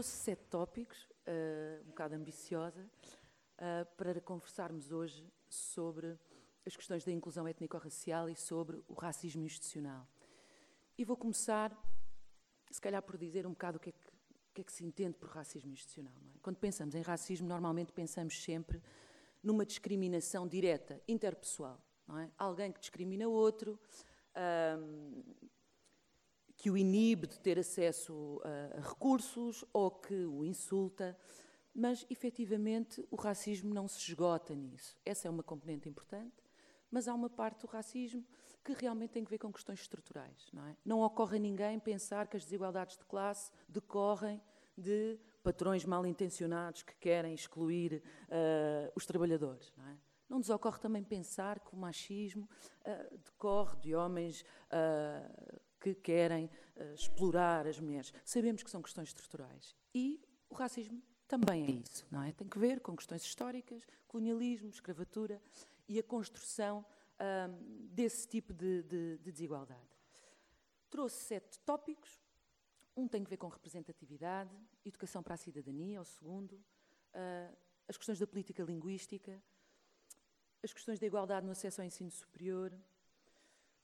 trouxe sete tópicos, uh, um bocado ambiciosa, uh, para conversarmos hoje sobre as questões da inclusão étnico-racial e sobre o racismo institucional. E vou começar, se calhar, por dizer um bocado o que é que, que, é que se entende por racismo institucional. É? Quando pensamos em racismo, normalmente pensamos sempre numa discriminação direta, interpessoal. É? Alguém que discrimina outro, que o inibe de ter acesso a, recursos ou que o insulta, mas efetivamente o racismo não se esgota nisso. Essa é uma componente importante, mas há uma parte do racismo que realmente tem a ver com questões estruturais. Não, é? não ocorre a ninguém pensar que as desigualdades de classe decorrem de patrões mal intencionados que querem excluir uh, os trabalhadores. Não, é? não nos ocorre também pensar que o machismo uh, decorre de homens uh, que querem uh, explorar as mulheres. Sabemos que são questões estruturais. E o racismo também é isso, não é? Tem que ver com questões históricas, colonialismo, escravatura e a construção desse tipo de, de, de, desigualdade. Trouxe sete tópicos. Um tem que ver com representatividade, educação para a cidadania, o segundo, uh, as questões da política linguística, as questões da igualdade no acesso ao ensino superior,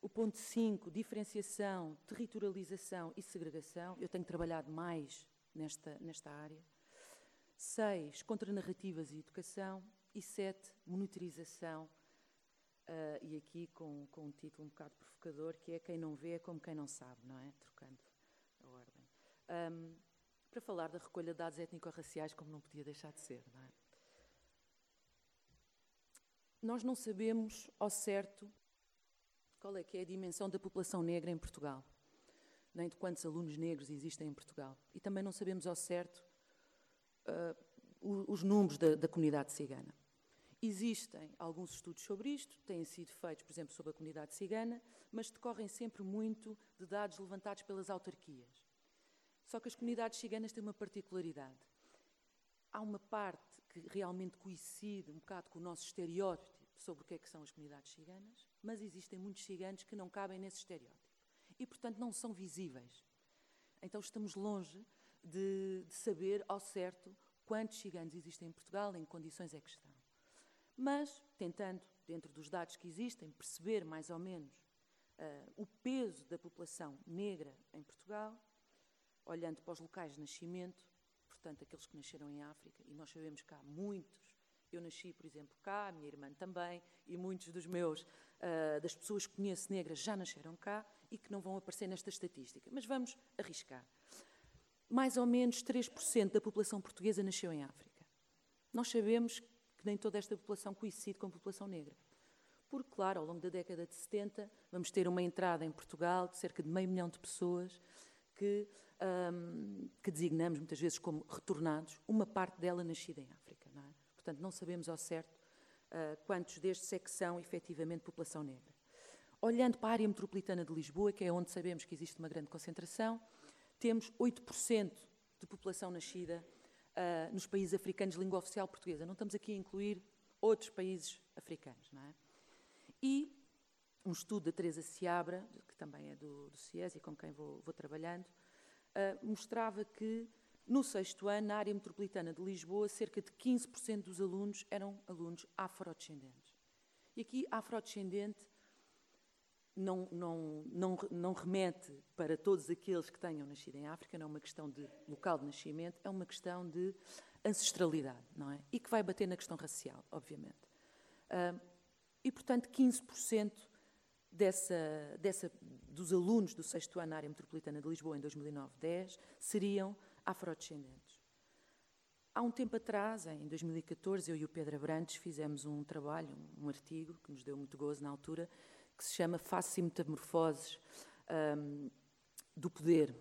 o ponto 5, diferenciação, territorialização e segregação. Eu tenho trabalhado mais nesta, nesta área. 6, contranarrativas e educação. E 7, monitorização. Uh, e aqui com, com um título um bocado provocador, que é Quem não vê é como quem não sabe, não é? Trocando a ordem. Um, para falar da recolha de dados étnico-raciais, como não podia deixar de ser, não é? Nós não sabemos ao certo qual é que é a dimensão da população negra em Portugal, nem de quantos alunos negros existem em Portugal. E também não sabemos ao certo uh, os números da, da comunidade cigana. Existem alguns estudos sobre isto, têm sido feitos, por exemplo, sobre a comunidade cigana, mas decorrem sempre muito de dados levantados pelas autarquias. Só que as comunidades ciganas têm uma particularidade. Há uma parte que realmente coincide um bocado com o nosso estereótipo sobre o que é que são as comunidades ciganas, mas existem muitos ciganos que não cabem nesse estereótipo e, portanto, não são visíveis. Então estamos longe de, de saber ao certo quantos ciganos existem em Portugal, em que condições é que estão. Mas, tentando, dentro dos dados que existem, perceber mais ou menos uh, o peso da população negra em Portugal, olhando para os locais de nascimento, portanto, aqueles que nasceram em África, e nós sabemos que há muitos eu nasci, por exemplo, cá, a minha irmã também, e muitos dos meus, uh, das pessoas que conheço negras já nasceram cá e que não vão aparecer nesta estatística. Mas vamos arriscar. Mais ou menos 3% da população portuguesa nasceu em África. Nós sabemos que nem toda esta população coincide com a população negra. Porque, claro, ao longo da década de 70, vamos ter uma entrada em Portugal de cerca de meio milhão de pessoas que, um, que designamos muitas vezes como retornados, uma parte dela nascida em África. Portanto, não sabemos ao certo uh, quantos destes é que são efetivamente população negra. Olhando para a área metropolitana de Lisboa, que é onde sabemos que existe uma grande concentração, temos 8% de população nascida uh, nos países africanos de língua oficial portuguesa. Não estamos aqui a incluir outros países africanos. Não é? E um estudo da Teresa Seabra, que também é do, do CIES e com quem vou, vou trabalhando, uh, mostrava que no sexto ano, na área metropolitana de Lisboa, cerca de 15% dos alunos eram alunos afrodescendentes. E aqui, afrodescendente não, não, não, não remete para todos aqueles que tenham nascido em África, não é uma questão de local de nascimento, é uma questão de ancestralidade, não é? E que vai bater na questão racial, obviamente. Uh, e, portanto, 15% dessa, dessa, dos alunos do sexto ano na área metropolitana de Lisboa em 2009-10 seriam afrodescendentes. Há um tempo atrás, em 2014, eu e o Pedro Abrantes fizemos um trabalho, um artigo, que nos deu muito gozo na altura, que se chama Faces e Metamorfoses um, do Poder.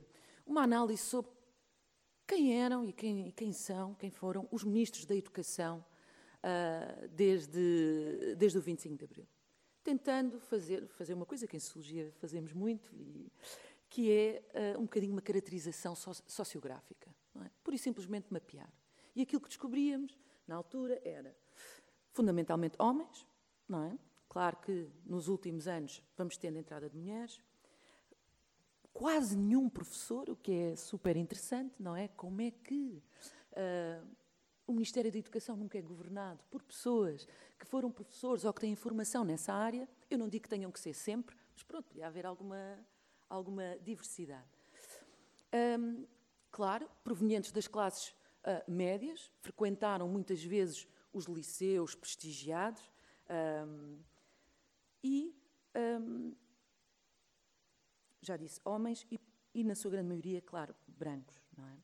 Uma análise sobre quem eram e quem, quem são, quem foram os ministros da Educação uh, desde, desde o 25 de Abril. Tentando fazer, fazer uma coisa que em Sociologia fazemos muito, e, que é uh, um bocadinho uma caracterização sociográfica, é? pura e simplesmente mapear. E aquilo que descobríamos, na altura, era fundamentalmente homens, não é? Claro que nos últimos anos vamos tendo a entrada de mulheres, quase nenhum professor, o que é super interessante, não é? Como é que uh, o Ministério da Educação nunca é governado por pessoas que foram professores ou que têm formação nessa área? Eu não digo que tenham que ser sempre, mas pronto, podia haver alguma, alguma diversidade. Um, claro, provenientes das classes uh, médias, frequentaram muitas vezes os liceus prestigiados um, e um, já disse, homens e, e, na sua grande maioria, claro, brancos. Não é?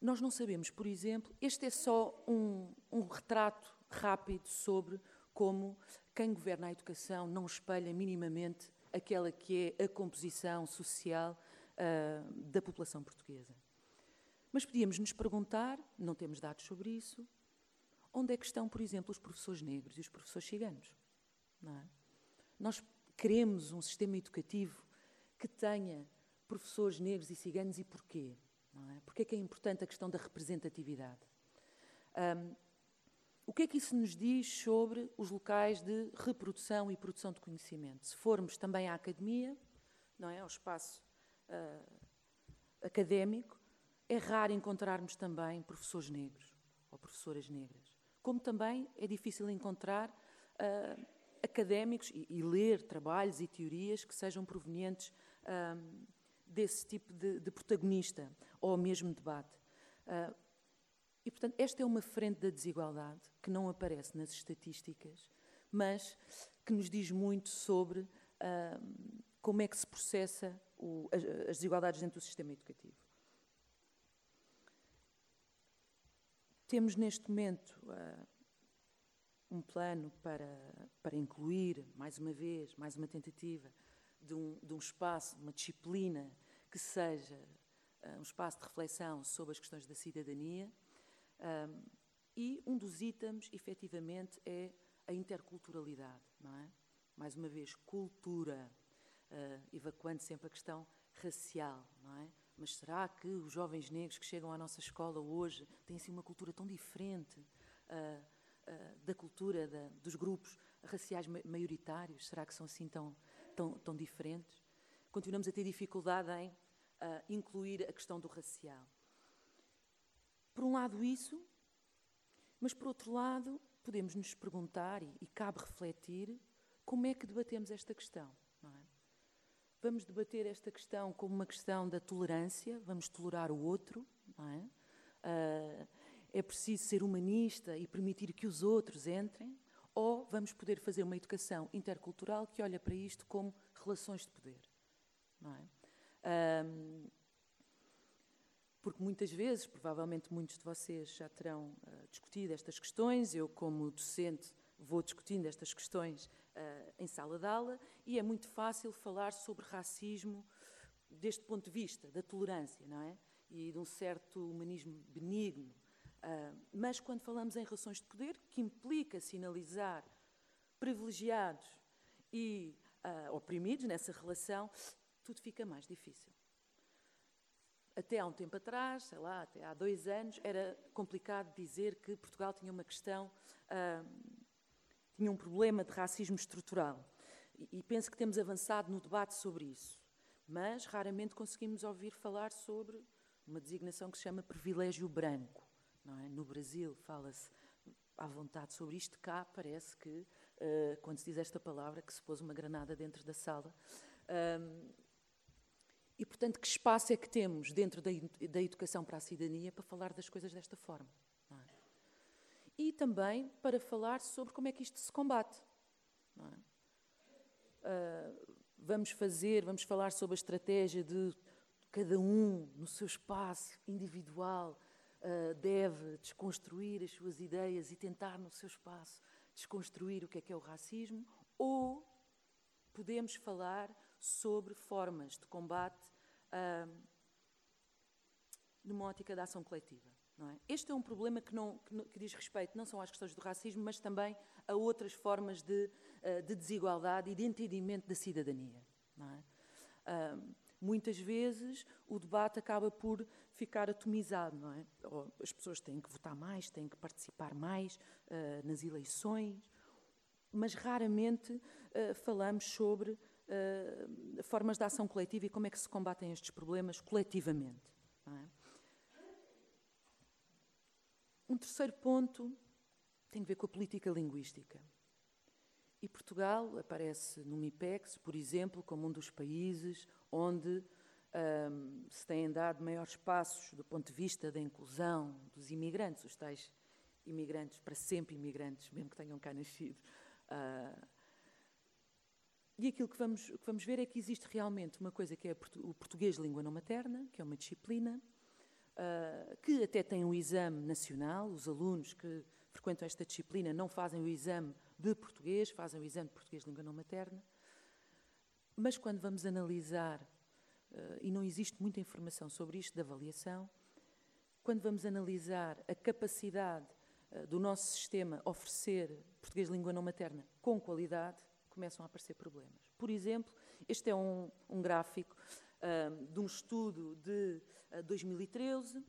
Nós não sabemos, por exemplo, este é só um, um retrato rápido sobre como quem governa a educação não espelha minimamente aquela que é a composição social uh, da população portuguesa. Mas podíamos nos perguntar, não temos dados sobre isso, onde é que estão, por exemplo, os professores negros e os professores ciganos? É? Nós queremos um sistema educativo que tenha professores negros e ciganos e porquê? Não é? Porquê é que é importante a questão da representatividade? Um, o que é que isso nos diz sobre os locais de reprodução e produção de conhecimento? Se formos também à academia, não é, ao espaço uh, académico, é raro encontrarmos também professores negros ou professoras negras. Como também é difícil encontrar uh, académicos e, e, ler trabalhos e teorias que sejam provenientes um, desse tipo de, de, protagonista ou mesmo debate. Uh, e, portanto, esta é uma frente da desigualdade que não aparece nas estatísticas, mas que nos diz muito sobre uh, como é que se processa o, as, as, desigualdades dentro do sistema educativo. Temos neste momento uh, um plano para, para incluir, mais uma vez, mais uma tentativa, de um, de um espaço, uma disciplina que seja uh, um espaço de reflexão sobre as questões da cidadania. Um, e um dos itens, efetivamente, é a interculturalidade, não é? Mais uma vez, cultura, uh, evacuando sempre a questão racial, não é? Mas será que os jovens negros que chegam à nossa escola hoje têm assim uma cultura tão diferente uh, uh, da cultura da, dos grupos raciais maioritários? Será que são assim tão, tão, tão diferentes? Continuamos a ter dificuldade em incluir a questão do racial. Por um lado, isso, mas por outro lado, podemos nos perguntar, e, e cabe refletir, como é que debatemos esta questão. Vamos debater esta questão como uma questão da tolerância, vamos tolerar o outro, é? Uh, é preciso ser humanista e permitir que os outros entrem, ou vamos poder fazer uma educação intercultural que olha para isto como relações de poder, não é? Um, porque muitas vezes, provavelmente muitos de vocês já terão uh, discutido estas questões, eu como docente vou discutindo estas questões uh, em sala de aula e é muito fácil falar sobre racismo deste ponto de vista, da tolerância, não é? E de um certo humanismo benigno. Uh, mas quando falamos em relações de poder, que implica sinalizar privilegiados e oprimidos nessa relação, tudo fica mais difícil. Até há um tempo atrás, sei lá, até há dois anos, era complicado dizer que Portugal tinha uma questão uh, tinha um problema de racismo estrutural. E, penso que temos avançado no debate sobre isso. Mas raramente conseguimos ouvir falar sobre uma designação que se chama privilégio branco. É? No Brasil fala-se à vontade sobre isto, cá parece que, uh, quando se diz esta palavra, que se pôs uma granada dentro da sala. E, portanto, que espaço é que temos dentro da, da educação para a cidadania para falar das coisas desta forma? e também para falar sobre como é que isto se combate. É? Uh, vamos fazer, vamos falar sobre a estratégia de cada um no seu espaço individual uh, deve desconstruir as suas ideias e tentar no seu espaço desconstruir o que é que é o racismo, ou podemos falar sobre formas de combate uh, numa ótica da ação coletiva. É? Este é um problema que, não, que, que, diz respeito não só às questões do racismo, mas também a outras formas de, uh, de desigualdade e de entendimento da cidadania. É? Uh, muitas vezes o debate acaba por ficar atomizado. Não é? As pessoas têm que votar mais, têm que participar mais uh, nas eleições, mas raramente falamos sobre uh, formas de ação coletiva e como é que se combatem estes problemas coletivamente. É? Um terceiro ponto tem a ver com a política linguística. E Portugal aparece no MIPEX, por exemplo, como um dos países onde um, se têm dado maiores passos do ponto de vista da inclusão dos imigrantes, os tais imigrantes, para sempre imigrantes, mesmo que tenham cá nascido. Uh, e aquilo que vamos, que vamos ver é que existe realmente uma coisa que é o português língua não materna, que é uma disciplina, uh, que até tem um exame nacional. Os alunos que frequentam esta disciplina não fazem o exame de português, fazem o exame de português língua não materna. Mas quando vamos analisar, uh, e não existe muita informação sobre isto de avaliação, quando vamos analisar a capacidade uh, do nosso sistema oferecer português língua não materna com qualidade, começam a aparecer problemas. Por exemplo, este é um, um gráfico uh, de um estudo de 2013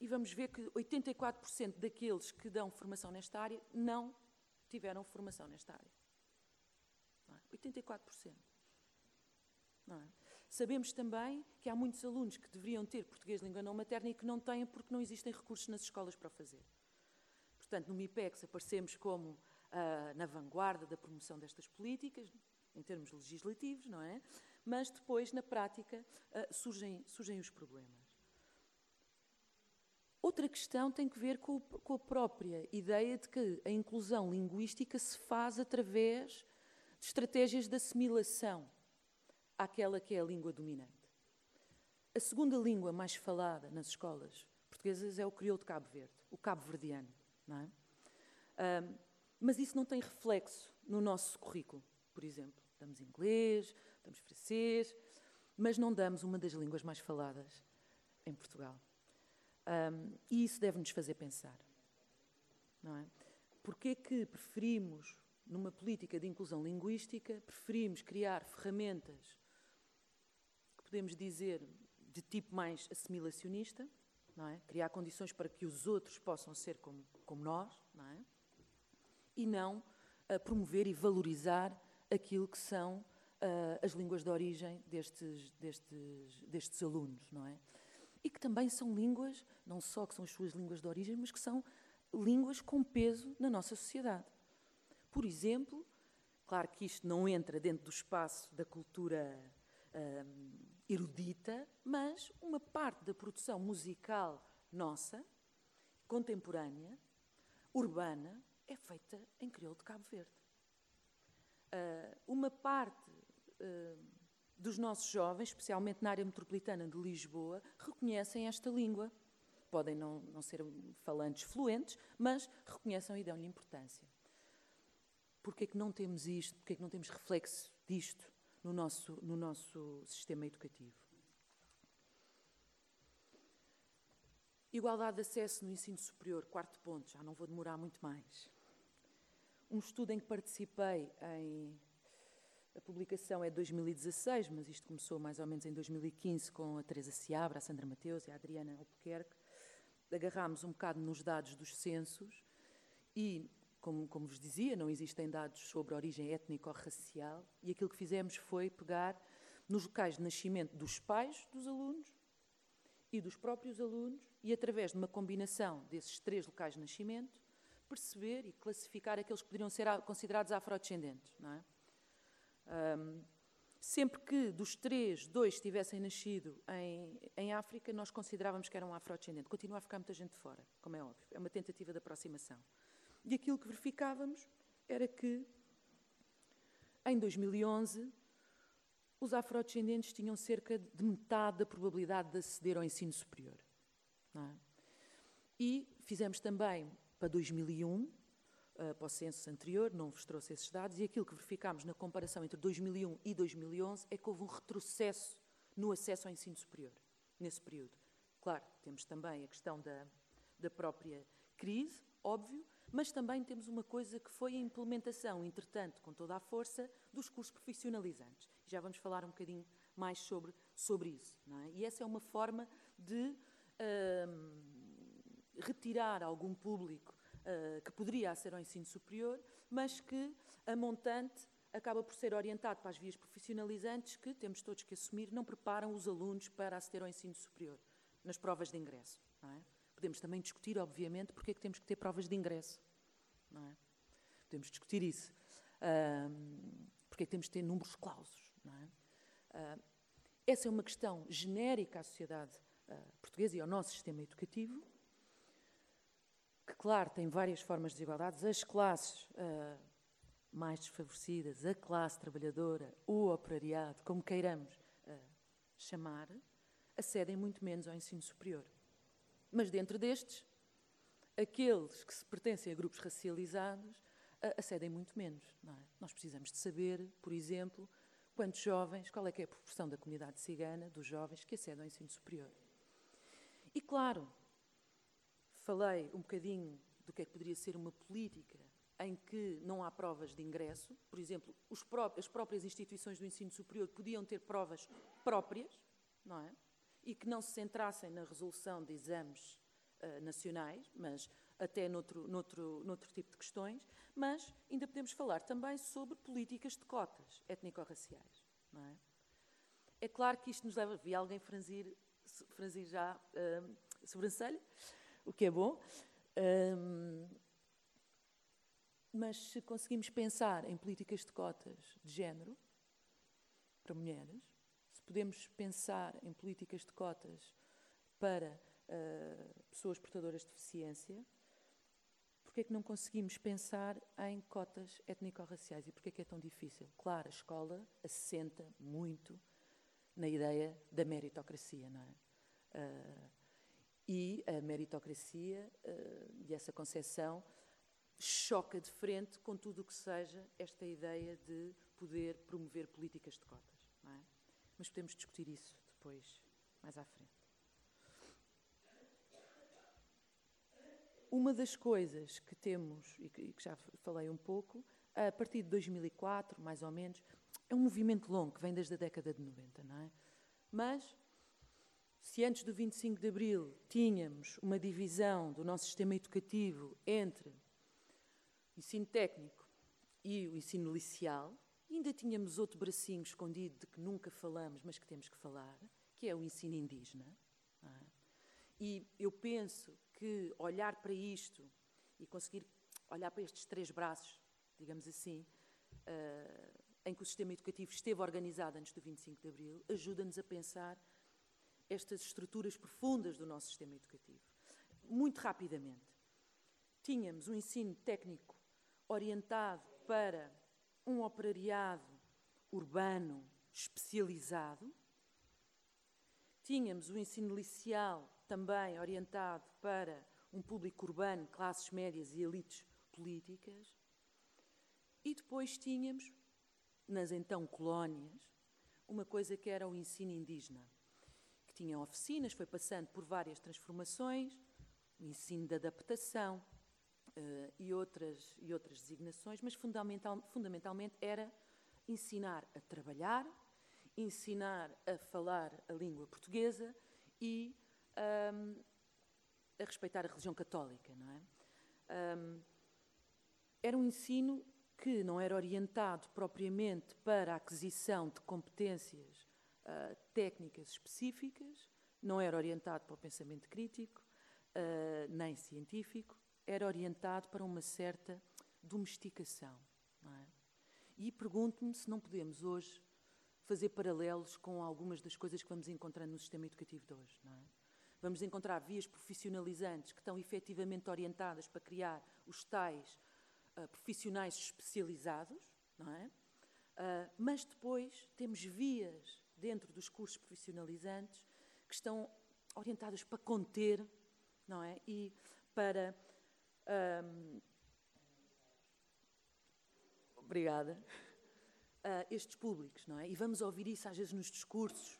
e vamos ver que 84% daqueles que dão formação nesta área não tiveram formação nesta área. É? 84%. Não é? Sabemos também que há muitos alunos que deveriam ter português de língua não materna e que não têm porque não existem recursos nas escolas para o fazer. Portanto, no MIPEX aparecemos como uh, na vanguarda da promoção destas políticas, em termos legislativos, não é? Mas depois, na prática, uh, surgem, surgem os problemas. Outra questão tem que ver com, com, a própria ideia de que a inclusão linguística se faz através de estratégias de assimilação àquela que é a língua dominante. A segunda língua mais falada nas escolas portuguesas é o crioulo de Cabo Verde, o cabo-verdiano. É? Um, mas isso não tem reflexo no nosso currículo, por exemplo. Damos inglês, damos francês, mas não damos uma das línguas mais faladas em Portugal. Um, e isso deve-nos fazer pensar. Não é? Porquê que preferimos, numa política de inclusão linguística, preferimos criar ferramentas que podemos dizer de tipo mais assimilacionista, não é? criar condições para que os outros possam ser como, como nós, não é? E não promover e valorizar aquilo que são uh, as línguas de origem destes, destes, destes alunos, não é? e que também são línguas, não só que são as suas línguas de origem, mas que são línguas com peso na nossa sociedade. Por exemplo, claro que isto não entra dentro do espaço da cultura hum, erudita, mas uma parte da produção musical nossa, contemporânea, urbana, é feita em crioulo de Cabo Verde. Uh, uma parte uh, dos nossos jovens, especialmente na área metropolitana de Lisboa, reconhecem esta língua. Podem não, não ser falantes fluentes, mas reconhecem e dão-lhe importância. Porquê é que não temos isto? Porquê é que não temos reflexo disto no nosso, no nosso sistema educativo? Igualdade de acesso no ensino superior, quarto ponto, já não vou demorar muito mais. Um estudo em que participei em a publicação é de 2016, mas isto começou mais ou menos em 2015 com a Teresa Seabra, a Sandra Mateus e a Adriana Albuquerque. Agarrámos um bocado nos dados dos censos e, como, como vos dizia, não existem dados sobre origem étnico-racial e aquilo que fizemos foi pegar nos locais de nascimento dos pais dos alunos e dos próprios alunos e, através de uma combinação desses três locais de nascimento, perceber e classificar aqueles que poderiam ser considerados afrodescendentes, não é? Um, sempre que dos três, dois tivessem nascido em, em África, nós considerávamos que eram afrodescendentes. Continua a ficar muita gente fora, como é óbvio. É uma tentativa de aproximação. E aquilo que verificávamos era que, em 2011, os afrodescendentes tinham cerca de metade da probabilidade de aceder ao ensino superior. É? E fizemos também, para 2001, uh, para o censo anterior, não vos trouxe esses dados, e aquilo que verificámos na comparação entre 2001 e 2011 é que houve um retrocesso no acesso ao ensino superior, nesse período. Claro, temos também a questão da, da própria crise, óbvio, mas também temos uma coisa que foi a implementação, entretanto, com toda a força, dos cursos profissionalizantes. Já vamos falar um bocadinho mais sobre, sobre isso. É? E essa é uma forma de uh, retirar algum público uh, que poderia ser ao ensino superior, mas que a montante acaba por ser orientado para as vias profissionalizantes que temos todos que assumir, não preparam os alunos para aceder ao ensino superior nas provas de ingresso. É? Podemos também discutir, obviamente, porque é que temos que ter provas de ingresso. É? Podemos discutir isso. Um, porque é que temos que ter números clausos. É? Uh, essa é uma questão genérica à sociedade uh, portuguesa e ao nosso sistema educativo, que, claro, tem várias formas de desigualdades. As classes uh, mais desfavorecidas, a classe trabalhadora, o operariado, como queiramos chamar, acedem muito menos ao ensino superior. Mas dentro destes, aqueles que se pertencem a grupos racializados acedem muito menos. É? Nós precisamos de saber, por exemplo, quantos jovens, qual é que é a proporção da comunidade cigana, dos jovens que acedem ao ensino superior. E claro, falei um bocadinho do que é que poderia ser uma política em que não há provas de ingresso. Por exemplo, pró as próprias instituições do ensino superior podiam ter provas próprias, não é? E que não se centrassem na resolução de exames uh, nacionais, mas até noutro, noutro, noutro tipo de questões, mas ainda podemos falar também sobre políticas de cotas étnico-raciais. É? é? claro que isto nos leva, vi alguém franzir, franzir já uh, sobrancelha, o que é bom, um, mas se conseguimos pensar em políticas de cotas de género para mulheres, se podemos pensar em políticas de cotas para uh, pessoas portadoras de deficiência, Porquê é que não conseguimos pensar em cotas étnico-raciais e porquê é que é tão difícil? Claro, a escola assenta muito na ideia da meritocracia, não é? Uh, e a meritocracia uh, e essa concepção choca de frente com tudo o que seja esta ideia de poder promover políticas de cotas, é? Mas podemos discutir isso depois, mais à frente. Uma das coisas que temos, e que, já falei um pouco, a partir de 2004, mais ou menos, é um movimento longo que vem desde a década de 90, não é? Mas, se antes do 25 de Abril tínhamos uma divisão do nosso sistema educativo entre o ensino técnico e o ensino liceal, ainda tínhamos outro bracinho escondido de que nunca falamos, mas que temos que falar, que é o ensino indígena. É? E eu penso que olhar para isto e conseguir olhar para estes três braços, digamos assim, uh, em que o sistema educativo esteve organizado antes do 25 de Abril, ajuda-nos a pensar estas estruturas profundas do nosso sistema educativo. Muito rapidamente, tínhamos um ensino técnico orientado para um operariado urbano especializado, tínhamos o ensino liceal também orientado para um público urbano, classes médias e elites políticas. E depois tínhamos, nas então colónias, uma coisa que era o ensino indígena, tinha oficinas, foi passando por várias transformações, ensino de adaptação uh, e, outras, e outras designações, mas fundamental, fundamentalmente era ensinar a trabalhar, ensinar a falar a língua portuguesa e um, a respeitar a religião católica, não é? Um, era um ensino que não era orientado propriamente para a aquisição de competências técnicas específicas, não era orientado para o pensamento crítico, uh, nem científico, era orientado para uma certa domesticação. É? E pergunto-me se não podemos hoje fazer paralelos com algumas das coisas que vamos encontrando no sistema educativo de hoje. É? Vamos encontrar vias profissionalizantes que estão efetivamente orientadas para criar os tais uh, profissionais especializados, não é? Uh, mas depois temos vias dentro dos cursos profissionalizantes que estão orientadas para conter, não é? E para. Um, obrigada. Uh, estes públicos, não é? E vamos ouvir isso às vezes nos discursos.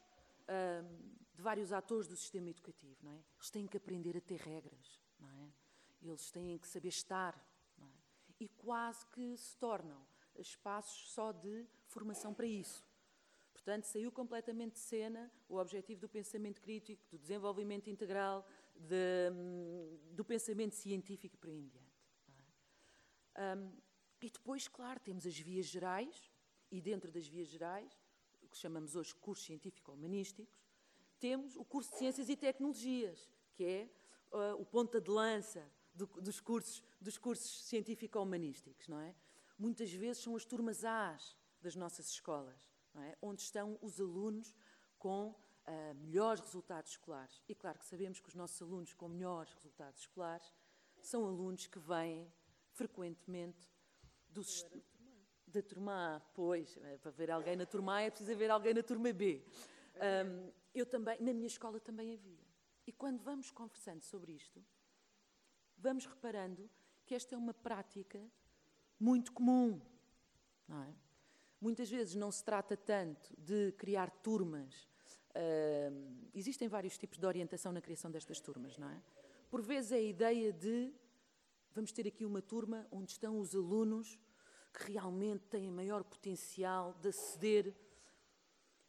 De vários atores do sistema educativo. Não é? Eles têm que aprender a ter regras, não é? eles têm que saber estar. É? E quase que se tornam espaços só de formação para isso. Portanto, saiu completamente de cena o objetivo do pensamento crítico, do desenvolvimento integral, de, hum, do pensamento científico para em diante. É? Um, e depois, claro, temos as vias gerais, E dentro das vias gerais, o que chamamos hoje cursos científico-humanísticos, temos o curso de Ciências e Tecnologias, que é uh, o ponta de lança do, dos cursos, dos cursos científico-humanísticos, não é? Muitas vezes são as turmas A's das nossas escolas, é? onde estão os alunos com uh, melhores resultados escolares. E claro que sabemos que os nossos alunos com melhores resultados escolares são alunos que vêm frequentemente dos, da turma A. Pois, é, para ver alguém na turma A é preciso ver alguém na turma B. Um, eu também, na minha escola também havia. E quando vamos conversando sobre isto, vamos reparando que esta é uma prática muito comum. Não é? Muitas vezes não se trata tanto de criar turmas. Uh, existem vários tipos de orientação na criação destas turmas, não é? Por vezes é a ideia de vamos ter aqui uma turma onde estão os alunos que realmente têm maior potencial de aceder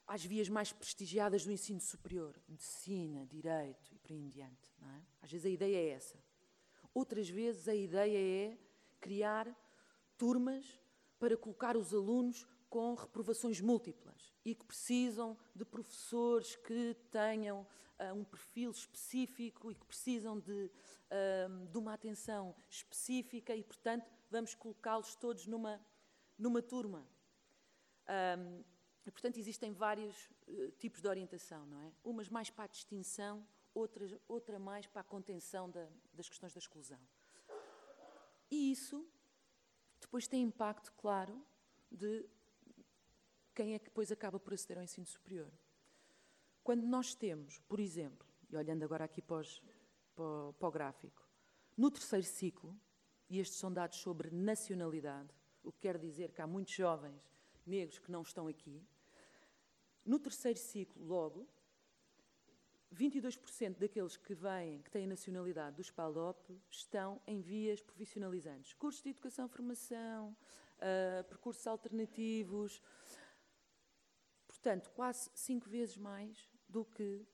às vias mais prestigiadas do ensino superior, medicina, direito e por aí em diante. Não é? Às vezes a ideia é essa. Outras vezes a ideia é criar turmas para colocar os alunos com reprovações múltiplas e que precisam de professores que tenham uh, um perfil específico e que precisam de, uh, de uma atenção específica e, portanto, vamos colocá-los todos numa, numa turma. Um, e, portanto, existem vários uh, tipos de orientação, não é? Umas mais para a distinção, outras, outra mais para a contenção da, das questões da exclusão. E isso depois tem impacto, claro, de quem é que depois acaba por aceder ao ensino superior. Quando nós temos, por exemplo, e olhando agora aqui para, os, para, para o gráfico, no terceiro ciclo, e estes são dados sobre nacionalidade, o que quer dizer que há muitos jovens negros que não estão aqui, no terceiro ciclo, logo, 22% daqueles que vêm, que têm nacionalidade do SPALOP, estão em vias profissionalizantes. Cursos de educação formação, uh, percursos alternativos, Portanto, quase cinco vezes mais do que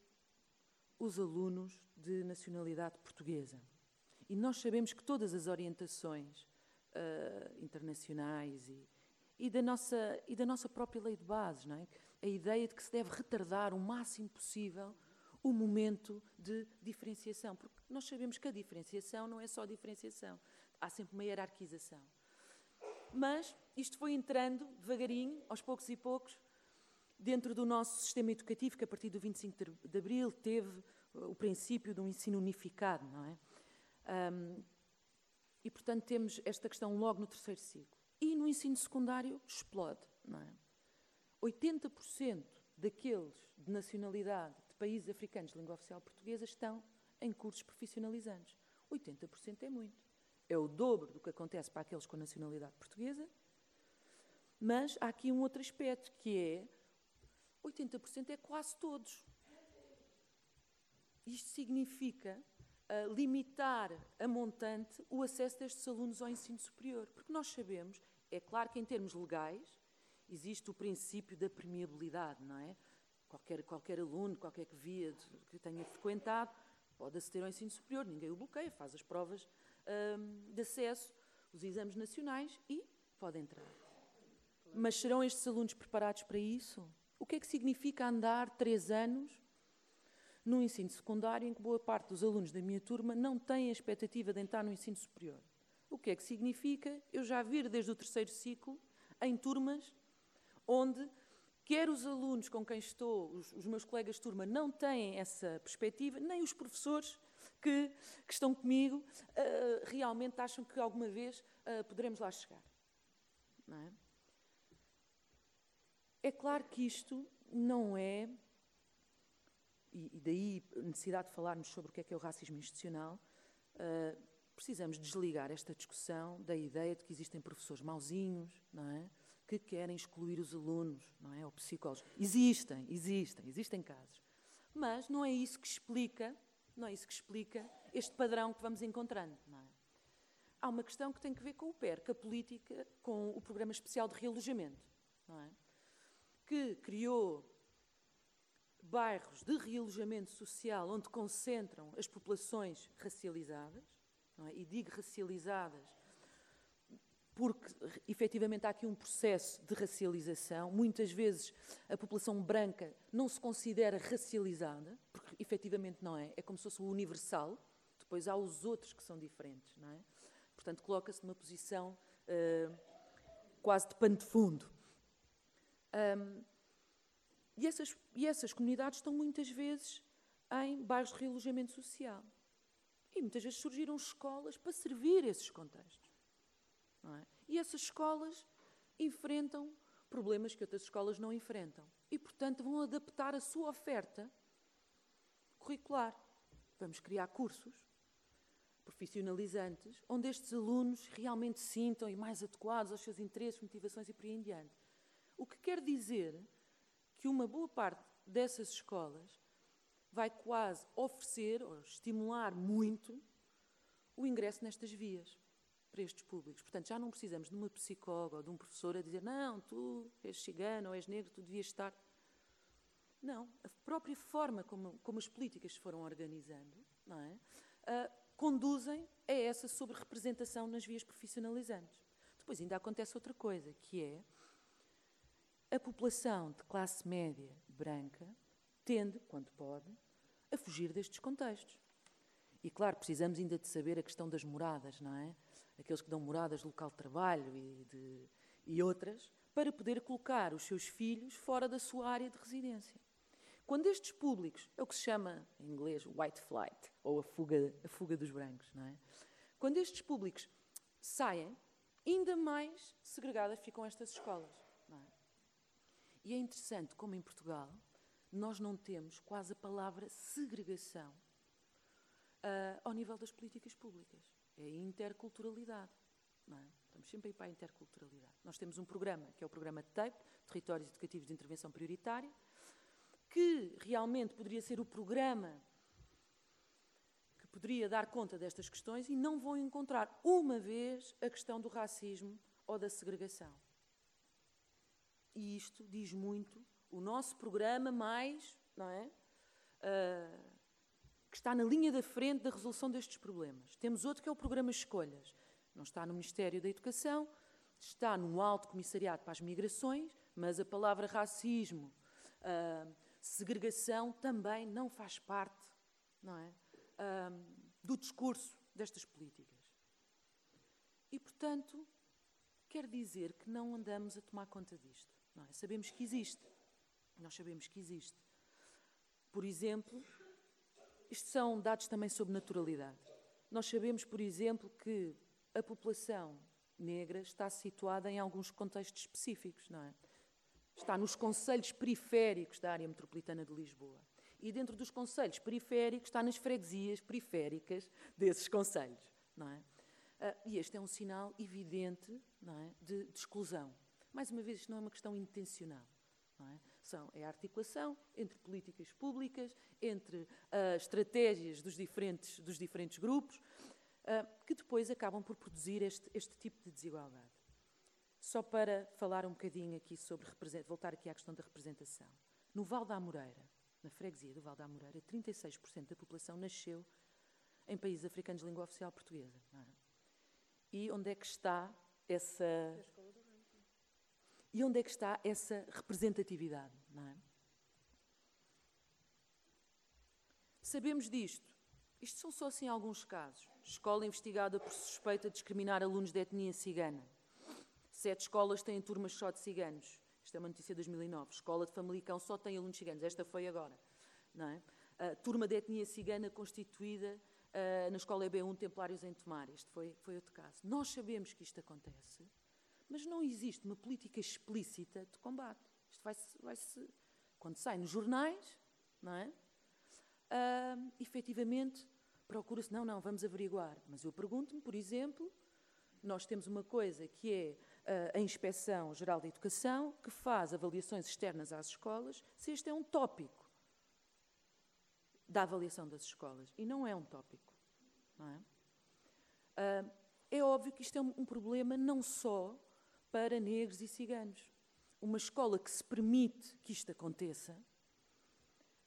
os alunos de nacionalidade portuguesa. E nós sabemos que todas as orientações uh, internacionais e, e, da nossa, e da nossa própria lei de bases, não é? a ideia de que se deve retardar o máximo possível o momento de diferenciação, porque nós sabemos que a diferenciação não é só diferenciação, há sempre uma hierarquização. Mas isto foi entrando devagarinho, aos poucos e poucos, dentro do nosso sistema educativo, que a partir do 25 de Abril teve uh, o princípio de um ensino unificado, não é? Um, e, portanto, temos esta questão logo no terceiro ciclo. E no ensino secundário explode, não é? 80% daqueles de nacionalidade de países africanos de língua oficial portuguesa estão em cursos profissionalizantes. 80% é muito. É o dobro do que acontece para aqueles com nacionalidade portuguesa. Mas há aqui um outro aspecto, que é 80% é quase todos. Isto significa uh, limitar a montante o acesso destes alunos ao ensino superior. Porque nós sabemos, é claro que em termos legais, existe o princípio da permeabilidade, não é? Qualquer, qualquer aluno, qualquer que via que tenha frequentado, pode aceder ao ensino superior, ninguém o bloqueia, faz as provas um, de acesso, os exames nacionais e pode entrar. Mas serão estes alunos preparados para isso? O que é que significa andar três anos no ensino secundário em que boa parte dos alunos da minha turma não têm a expectativa de entrar no ensino superior? O que é que significa eu já vir desde o terceiro ciclo em turmas onde quer os alunos com quem estou, os, os meus colegas de turma, não têm essa perspectiva, nem os professores que, que estão comigo uh, realmente acham que alguma vez uh, poderemos lá chegar. Não é? É claro que isto não é, e, daí a necessidade de falarmos sobre o que é que é o racismo institucional, uh, precisamos desligar esta discussão da ideia de que existem professores mauzinhos, não é? Que querem excluir os alunos, não é? Ou psicólogos. Existem, existem, existem casos. Mas não é isso que explica, não é isso que explica este padrão que vamos encontrando, não é? Há uma questão que tem que ver com o PER, com a política, com o Programa Especial de Realojamento, não é? Que criou bairros de realojamento social onde concentram as populações racializadas, é? e digo racializadas porque efetivamente há aqui um processo de racialização. Muitas vezes a população branca não se considera racializada, porque efetivamente não é, é como se fosse o universal. Depois há os outros que são diferentes, não é? Portanto, coloca-se numa posição uh, quase de pano de fundo. Um, e, essas, e essas comunidades estão muitas vezes em bairros de realojamento social. E muitas vezes surgiram escolas para servir esses contextos. É? E essas escolas enfrentam problemas que outras escolas não enfrentam. E, portanto, vão adaptar a sua oferta curricular. Vamos criar cursos profissionalizantes, onde estes alunos realmente sintam e mais adequados aos seus interesses, motivações e por aí em diante. O que quer dizer que uma boa parte dessas escolas vai quase oferecer ou estimular muito o ingresso nestas vias para estes públicos. Portanto, já não precisamos de uma psicóloga ou de um professor a dizer não, tu és cigano ou és negro, tu devias estar. Não, a própria forma como, como as políticas se foram organizando não é, uh, conduzem a essa sobre-representação nas vias profissionalizantes. Depois ainda acontece outra coisa, que é a população de classe média branca tende, quando pode, a fugir destes contextos. E claro, precisamos ainda de saber a questão das moradas, não é? Aqueles que dão moradas de local de trabalho e, de, e outras, para poder colocar os seus filhos fora da sua área de residência. Quando estes públicos, é o que se chama em inglês white flight, ou a fuga, a fuga dos brancos, não é? Quando estes públicos saem, ainda mais segregadas ficam estas escolas. É? E é interessante como em Portugal nós não temos quase a palavra segregação uh, ao nível das políticas públicas. É a interculturalidade. É? Estamos sempre aí para a interculturalidade. Nós temos um programa, que é o programa TAPE, Territórios Educativos de Intervenção Prioritária, que realmente poderia ser o programa que poderia dar conta destas questões e não vão encontrar uma vez a questão do racismo ou da segregação. E isto diz muito o nosso programa mais, não é? Uh, que está na linha da frente da resolução destes problemas. Temos outro que é o programa Escolhas. Não está no Ministério da Educação, está no Alto Comissariado para as Migrações, mas a palavra racismo, uh, segregação também não faz parte, não é? Uh, do discurso destas políticas. E, portanto, quer dizer que não andamos a tomar conta disto. É? Sabemos que existe. Nós sabemos que existe. Por exemplo, isto são dados também sobre naturalidade. Nós sabemos, por exemplo, que a população negra está situada em alguns contextos específicos, não é? Está nos conselhos periféricos da área metropolitana de Lisboa. E dentro dos conselhos periféricos está nas freguesias periféricas desses conselhos, não é? Ah, e este é um sinal evidente não é, de, de exclusão. Mais uma vez, isto não é uma questão intencional. É? São, é a articulação entre políticas públicas, entre uh, estratégias dos diferentes, dos diferentes grupos, uh, que depois acabam por produzir este, este tipo de desigualdade. Só para falar um bocadinho aqui sobre, voltar aqui à questão da representação. No Val da Amoreira, na freguesia do Val da Amoreira, 36% da população nasceu em países africanos de língua oficial portuguesa. É? E onde é que está essa e onde é que está essa representatividade? É? Sabemos disto. Isto são só assim alguns casos. Escola investigada por suspeita de discriminar alunos de etnia cigana. Sete escolas têm turmas só de ciganos. Isto é uma notícia de 2009. Escola de Famalicão só tem alunos ciganos. Esta foi agora. É? Turma de etnia cigana constituída uh, na Escola EB1 Templários em Tomar. Este foi, foi outro caso. Nós sabemos que isto acontece mas não existe uma política explícita de combate. Isto vai-se, vai-se quando sai nos jornais, não é? Uh, efetivamente, procura-se, não, não, vamos averiguar. Mas eu pergunto-me, por exemplo, nós temos uma coisa que é uh, a Inspeção Geral de Educação, que faz avaliações externas às escolas, se este é um tópico da avaliação das escolas. E não é um tópico. Não é? Uh, é óbvio que isto é um problema não só para negros e ciganos. Uma escola que se permite que isto aconteça,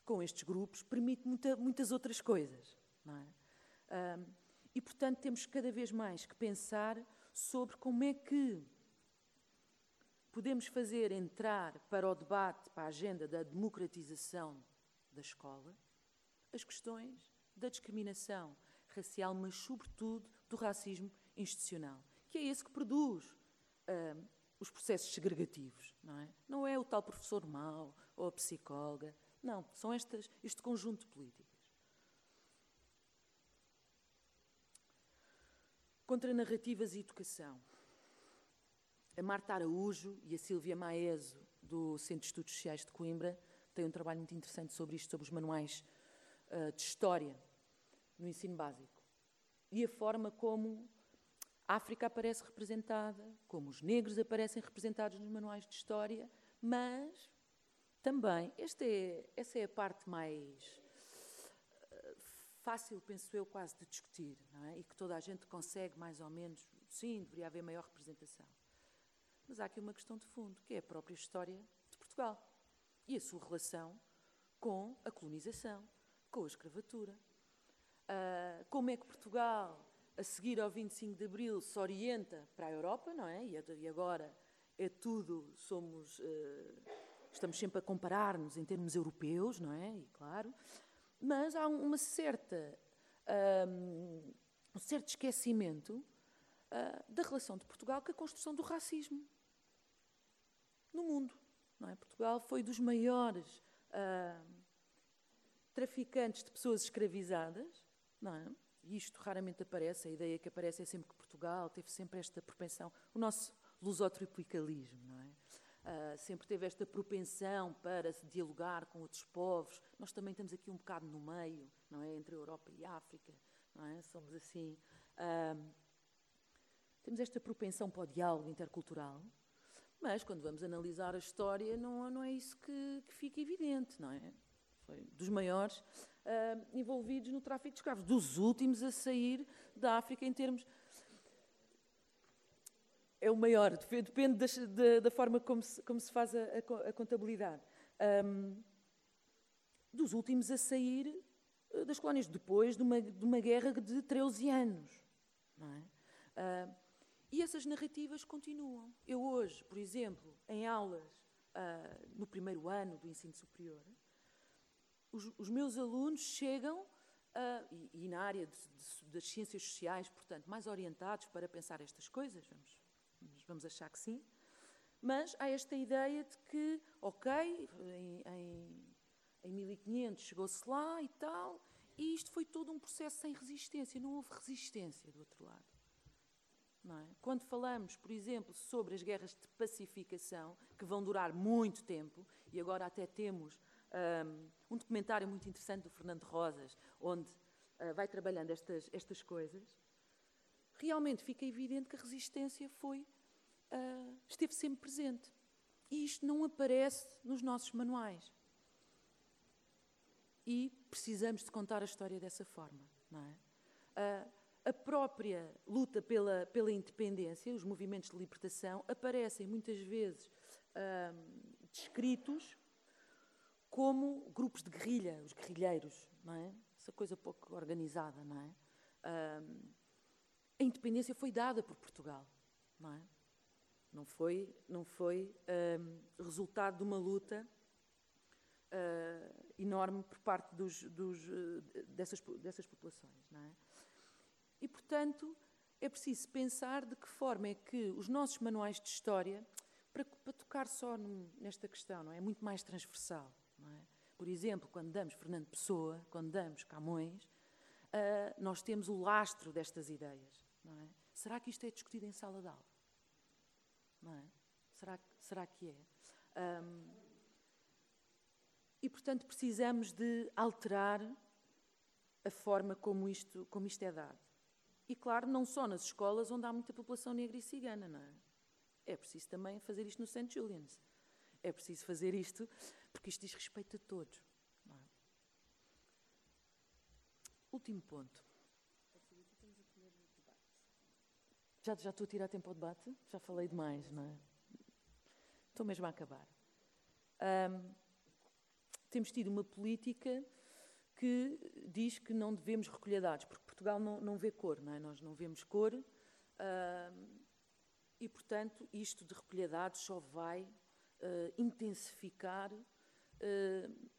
com estes grupos, permite muita, muitas outras coisas. É? Um, e, portanto, temos cada vez mais que pensar sobre como é que podemos fazer entrar para o debate, para a agenda da democratização da escola, as questões da discriminação racial, mas, sobretudo, do racismo institucional, que é esse que produz uh, os processos segregativos, não é? Não é o tal professor mau ou a psicóloga, não, são estas, este conjunto de políticas. Contra narrativas e educação. A Marta Araújo e a Silvia Maeso, do Centro de Estudos Sociais de Coimbra, têm um trabalho muito interessante sobre isto, sobre os manuais uh, de história no ensino básico. E a forma como a África aparece representada, como os negros aparecem representados nos manuais de história, mas também, esta é, essa é a parte mais uh, fácil, penso eu, quase de discutir, é? e que toda a gente consegue mais ou menos, sim, deveria haver maior representação. Mas há aqui uma questão de fundo, que é a própria história de Portugal e a sua relação com a colonização, com a escravatura. Uh, como é que Portugal, a seguir ao 25 de Abril, se orienta para a Europa, não é? E agora é tudo, somos, uh, estamos sempre a comparar-nos em termos europeus, não é? E claro, mas há uma certa, um, um certo esquecimento uh, da relação de Portugal com a construção do racismo no mundo. Não é? Portugal foi dos maiores uh, traficantes de pessoas escravizadas, não é? E isto raramente aparece, a ideia que aparece é sempre que Portugal teve sempre esta propensão, o nosso lusotropicalismo, não é? Uh, sempre teve esta propensão para se dialogar com outros povos. Nós também estamos aqui um bocado no meio, não é? Entre a Europa e a África, não é? Somos assim. Uh, temos esta propensão para o diálogo intercultural, mas quando vamos analisar a história, não, não é isso que, que fica evidente, não é? Foi dos maiores uh, envolvidos no tráfico de escravos, dos últimos a sair da África em termos. É o maior, depende da, da, forma como se, como se faz a, a, contabilidade. Um, dos últimos a sair ah, das colónias, depois de uma, de uma guerra de 13 anos. É? Uh, e essas narrativas continuam. Eu hoje, por exemplo, em aulas uh, no primeiro ano do ensino superior, os, os meus alunos chegam, uh, e, e, na área de, de, das ciências sociais, portanto, mais orientados para pensar estas coisas, vamos, vamos achar que sim, mas há esta ideia de que, ok, em, em, em 1500 chegou-se lá e tal, e isto foi todo um processo sem resistência, não houve resistência do outro lado. É? Quando falamos, por exemplo, sobre as guerras de pacificação, que vão durar muito tempo, e agora até temos um, um documentário muito interessante do Fernando Rosas, onde uh, vai trabalhando estas, estas coisas, realmente fica evidente que a resistência foi, uh, esteve sempre presente. E isto não aparece nos nossos manuais. E precisamos de contar a história dessa forma, não é? Uh, a própria luta pela, pela independência, os movimentos de libertação, aparecem muitas vezes descritos como grupos de guerrilha, os guerrilheiros, não é? Essa coisa pouco organizada, não é? a independência foi dada por Portugal, não é? Não foi, não foi resultado de uma luta uh, enorme por parte dos, dos, uh, dessas, dessas populações, não é? E, portanto, é preciso pensar de que forma é que os nossos manuais de história, para, para tocar só num, nesta questão, não é? é muito mais transversal. Por exemplo, quando damos Fernando Pessoa, quando damos Camões, uh, nós temos o lastro destas ideias. É? Será que isto é discutido em sala de aula? É? Será, será que é? Um, e, portanto, precisamos de alterar a forma como isto, como isto é dado. E, claro, não só nas escolas onde há muita população negra e cigana, não é? É preciso também fazer isto no St. Julian's. É preciso fazer isto porque isto diz respeito a todos. É? Último ponto. Já, já estou a tirar tempo ao debate? Já falei demais, não é? Estou mesmo a acabar. Um, temos tido uma política que diz que não devemos recolher dados, porque Portugal não, não vê cor, não é? Nós não vemos cor, e, portanto, isto de recolher dados só vai intensificar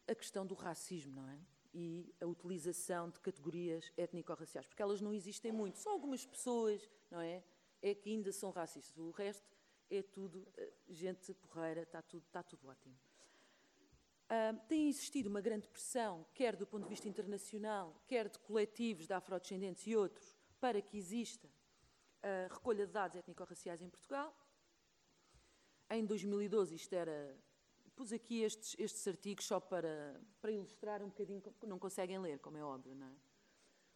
a questão do racismo, não é? E a utilização de categorias étnico-raciais, porque elas não existem muito. Só algumas pessoas, não é? É que ainda são racistas. O resto é tudo gente porreira, está tudo, está tudo ótimo. Uh, tem existido uma grande pressão, quer do ponto de vista internacional, quer de coletivos de afrodescendentes e outros, para que exista a recolha de dados étnico-raciais em Portugal. Em 2012, isto era. Pus aqui estes, estes artigos só para, para ilustrar um bocadinho, não conseguem ler, como é óbvio, não é?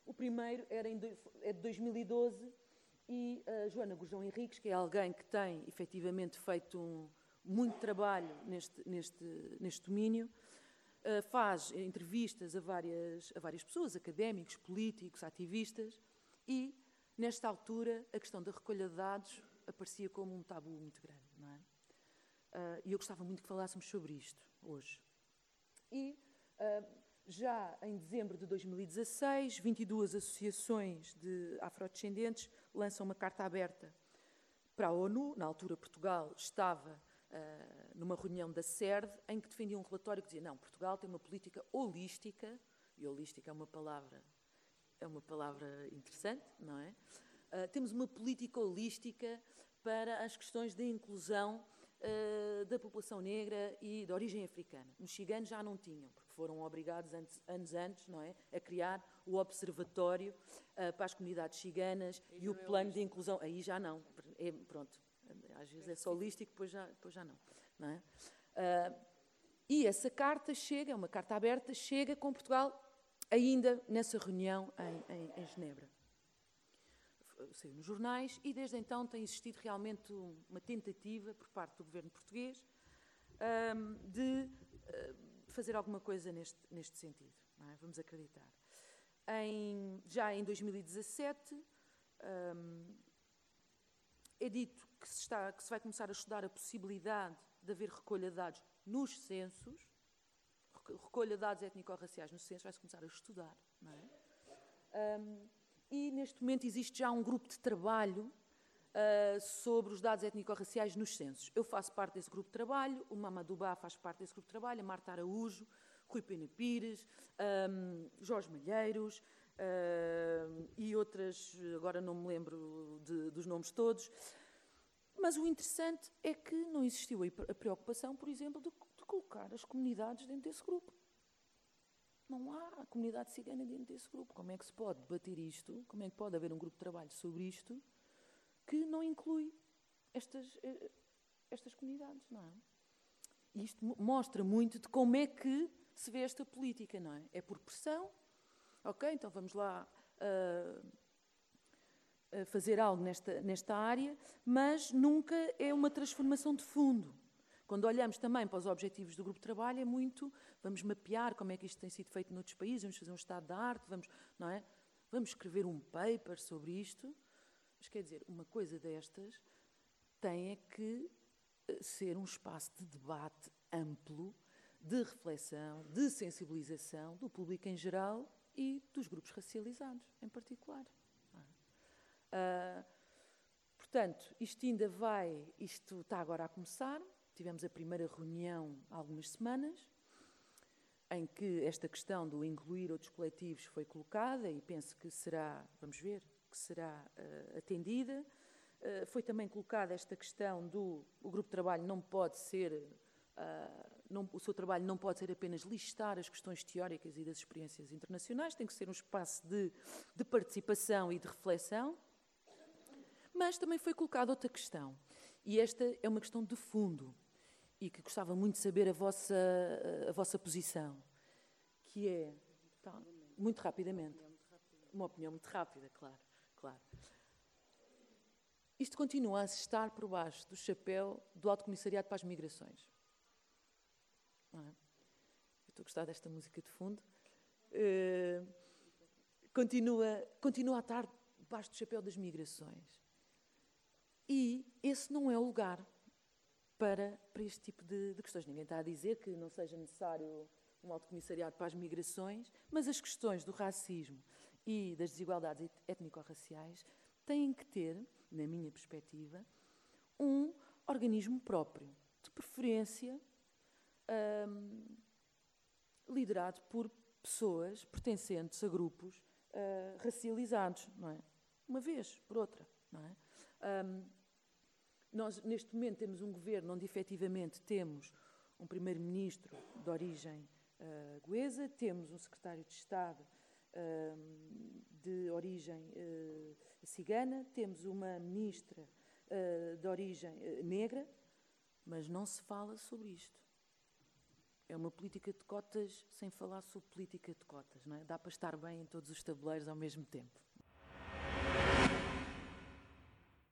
O primeiro era em, é de 2012 e a Joana Gurjão Henriques, que é alguém que tem efetivamente feito um, muito trabalho neste, neste, neste domínio, uh, faz entrevistas a várias, a várias pessoas, académicos, políticos, ativistas, e, nesta altura, a questão da recolha de dados aparecia como um tabu muito grande. Não é? Uh, e eu gostava muito que falássemos sobre isto hoje. E, uh, já em dezembro de 2016, 22 associações de afrodescendentes lançam uma carta aberta para a ONU. Na altura, Portugal estava uh, numa reunião da CERD, em que defendia um relatório que dizia: não, Portugal tem uma política holística, e holística é uma palavra, é uma palavra interessante, não é? Uh, temos uma política holística para as questões da inclusão uh, da população negra e de origem africana. Os ciganos já não tinham, porque foram obrigados antes, anos antes, não é, a criar o observatório uh, para as comunidades ciganas e, e o é plano de inclusão. Aí já não, é, pronto, às vezes é só holístico, depois já, depois já não. não é? uh, e essa carta chega, é uma carta aberta, chega com Portugal ainda nessa reunião em, em, em Genebra. Saiu nos jornais e desde então tem existido realmente uma tentativa por parte do governo português de fazer alguma coisa neste, neste sentido. É? Vamos acreditar. Em, já em 2017, um, é dito que se, está, que se vai começar a estudar a possibilidade de haver recolha de dados nos censos, recolha de dados étnico-raciais nos censos, vai-se começar a estudar. Não é? Um, e neste momento existe já um grupo de trabalho uh, sobre os dados étnico-raciais nos censos. Eu faço parte desse grupo de trabalho, o Mamadou Ba faz parte desse grupo de trabalho, a Marta Araújo, Rui Pena Pires, um, Jorge Malheiros, e outras, agora não me lembro de, dos nomes todos. Mas o interessante é que não existiu a preocupação, por exemplo, de, de colocar as comunidades dentro desse grupo. Não há comunidade cigana dentro desse grupo. Como é que se pode debater isto? Como é que pode haver um grupo de trabalho sobre isto que não inclui estas, eh, estas comunidades, não é? Isto mostra muito de como é que se vê esta política, não é? É por pressão, ok, então vamos lá uh, fazer algo nesta, nesta área, mas nunca é uma transformação de fundo. Quando olhamos também para os objetivos do grupo de trabalho, é muito, vamos mapear como é que isto tem sido feito noutros países, vamos fazer um estado da arte, vamos, não é? Vamos escrever um paper sobre isto. Mas quer dizer, uma coisa destas tem é que eh, ser um espaço de debate amplo, de reflexão, de sensibilização do público em geral e dos grupos racializados em particular. Uh, portanto, isto ainda vai, isto está agora a começar. Tivemos a primeira reunião há algumas semanas, em que esta questão do incluir outros coletivos foi colocada e penso que será, vamos ver, que será uh, atendida. Uh, foi também colocada esta questão do o grupo de trabalho não pode ser uh, não, o seu trabalho não pode ser apenas listar as questões teóricas e das experiências internacionais, tem que ser um espaço de, de participação e de reflexão. Mas também foi colocada outra questão, e esta é uma questão de fundo, e que gostava muito de saber a vossa, a vossa posição, que é, muito rapidamente, uma opinião muito rápida, claro, claro. Isto continua a estar por baixo do chapéu do Alto Comissariado para as Migrações. É? estou a gostar desta música de fundo. Uh, continua, continua a estar debaixo do chapéu das migrações. E esse não é o lugar para, para este tipo de, de questões. Ninguém está a dizer que não seja necessário um alto comissariado para as migrações, mas as questões do racismo e das desigualdades étnico-raciais têm que ter, na minha perspectiva, um organismo próprio, de preferência um, liderado por pessoas pertencentes a grupos uh, racializados, não é? Uma vez por outra, não é? Um, nós, neste momento, temos um governo onde efetivamente temos um primeiro-ministro de origem uh, goesa, temos um secretário de Estado uh, de origem uh, cigana, temos uma ministra de origem negra, mas não se fala sobre isto. É uma política de cotas sem falar sobre política de cotas, não é? Dá para estar bem em todos os tabuleiros ao mesmo tempo.